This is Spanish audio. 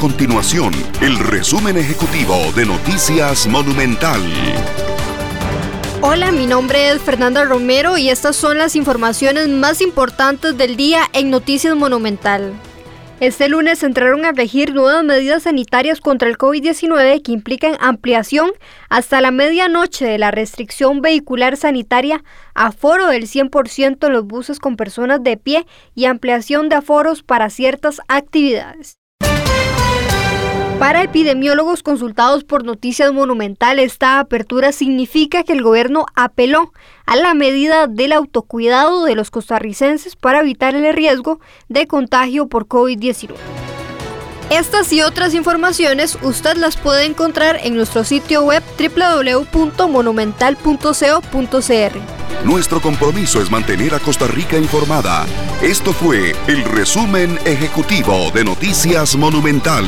continuación el resumen ejecutivo de Noticias Monumental. Hola, mi nombre es Fernanda Romero y estas son las informaciones más importantes del día en Noticias Monumental. Este lunes entraron a regir nuevas medidas sanitarias contra el COVID-19 que implican ampliación hasta la medianoche de la restricción vehicular sanitaria, aforo del 100% en los buses con personas de pie y ampliación de aforos para ciertas actividades. Para epidemiólogos consultados por Noticias Monumental, esta apertura significa que el gobierno apeló a la medida del autocuidado de los costarricenses para evitar el riesgo de contagio por COVID-19. Estas y otras informaciones usted las puede encontrar en nuestro sitio web www.monumental.co.cr. Nuestro compromiso es mantener a Costa Rica informada. Esto fue el resumen ejecutivo de Noticias Monumental.